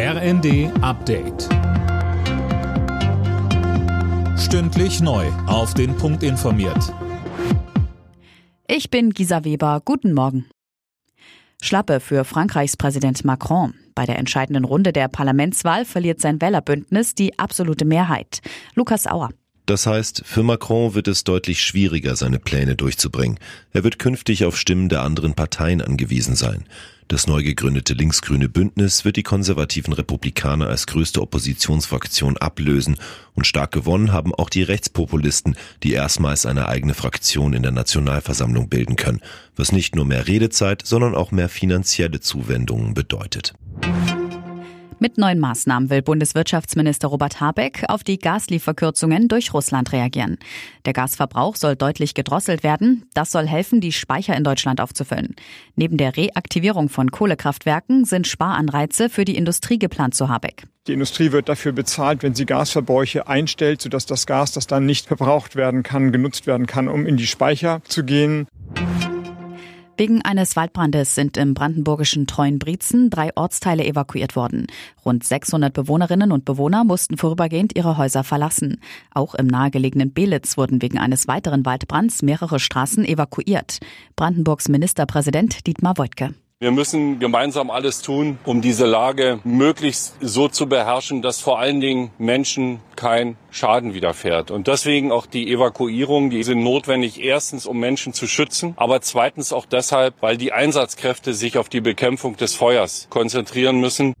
RND Update. Stündlich neu. Auf den Punkt informiert. Ich bin Gisa Weber. Guten Morgen. Schlappe für Frankreichs Präsident Macron. Bei der entscheidenden Runde der Parlamentswahl verliert sein Wählerbündnis die absolute Mehrheit. Lukas Auer. Das heißt, für Macron wird es deutlich schwieriger, seine Pläne durchzubringen. Er wird künftig auf Stimmen der anderen Parteien angewiesen sein. Das neu gegründete linksgrüne Bündnis wird die konservativen Republikaner als größte Oppositionsfraktion ablösen und stark gewonnen haben auch die Rechtspopulisten, die erstmals eine eigene Fraktion in der Nationalversammlung bilden können, was nicht nur mehr Redezeit, sondern auch mehr finanzielle Zuwendungen bedeutet. Mit neuen Maßnahmen will Bundeswirtschaftsminister Robert Habeck auf die Gaslieferkürzungen durch Russland reagieren. Der Gasverbrauch soll deutlich gedrosselt werden. Das soll helfen, die Speicher in Deutschland aufzufüllen. Neben der Reaktivierung von Kohlekraftwerken sind Sparanreize für die Industrie geplant, zu Habeck. Die Industrie wird dafür bezahlt, wenn sie Gasverbräuche einstellt, sodass das Gas, das dann nicht verbraucht werden kann, genutzt werden kann, um in die Speicher zu gehen. Wegen eines Waldbrandes sind im brandenburgischen Treuenbrietzen drei Ortsteile evakuiert worden. Rund 600 Bewohnerinnen und Bewohner mussten vorübergehend ihre Häuser verlassen. Auch im nahegelegenen Belitz wurden wegen eines weiteren Waldbrands mehrere Straßen evakuiert. Brandenburgs Ministerpräsident Dietmar Woidke. Wir müssen gemeinsam alles tun, um diese Lage möglichst so zu beherrschen, dass vor allen Dingen Menschen kein Schaden widerfährt. Und deswegen auch die Evakuierung, die sind notwendig, erstens, um Menschen zu schützen, aber zweitens auch deshalb, weil die Einsatzkräfte sich auf die Bekämpfung des Feuers konzentrieren müssen.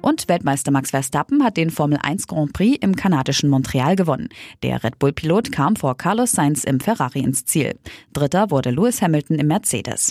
Und Weltmeister Max Verstappen hat den Formel 1 Grand Prix im kanadischen Montreal gewonnen. Der Red Bull-Pilot kam vor Carlos Sainz im Ferrari ins Ziel. Dritter wurde Lewis Hamilton im Mercedes.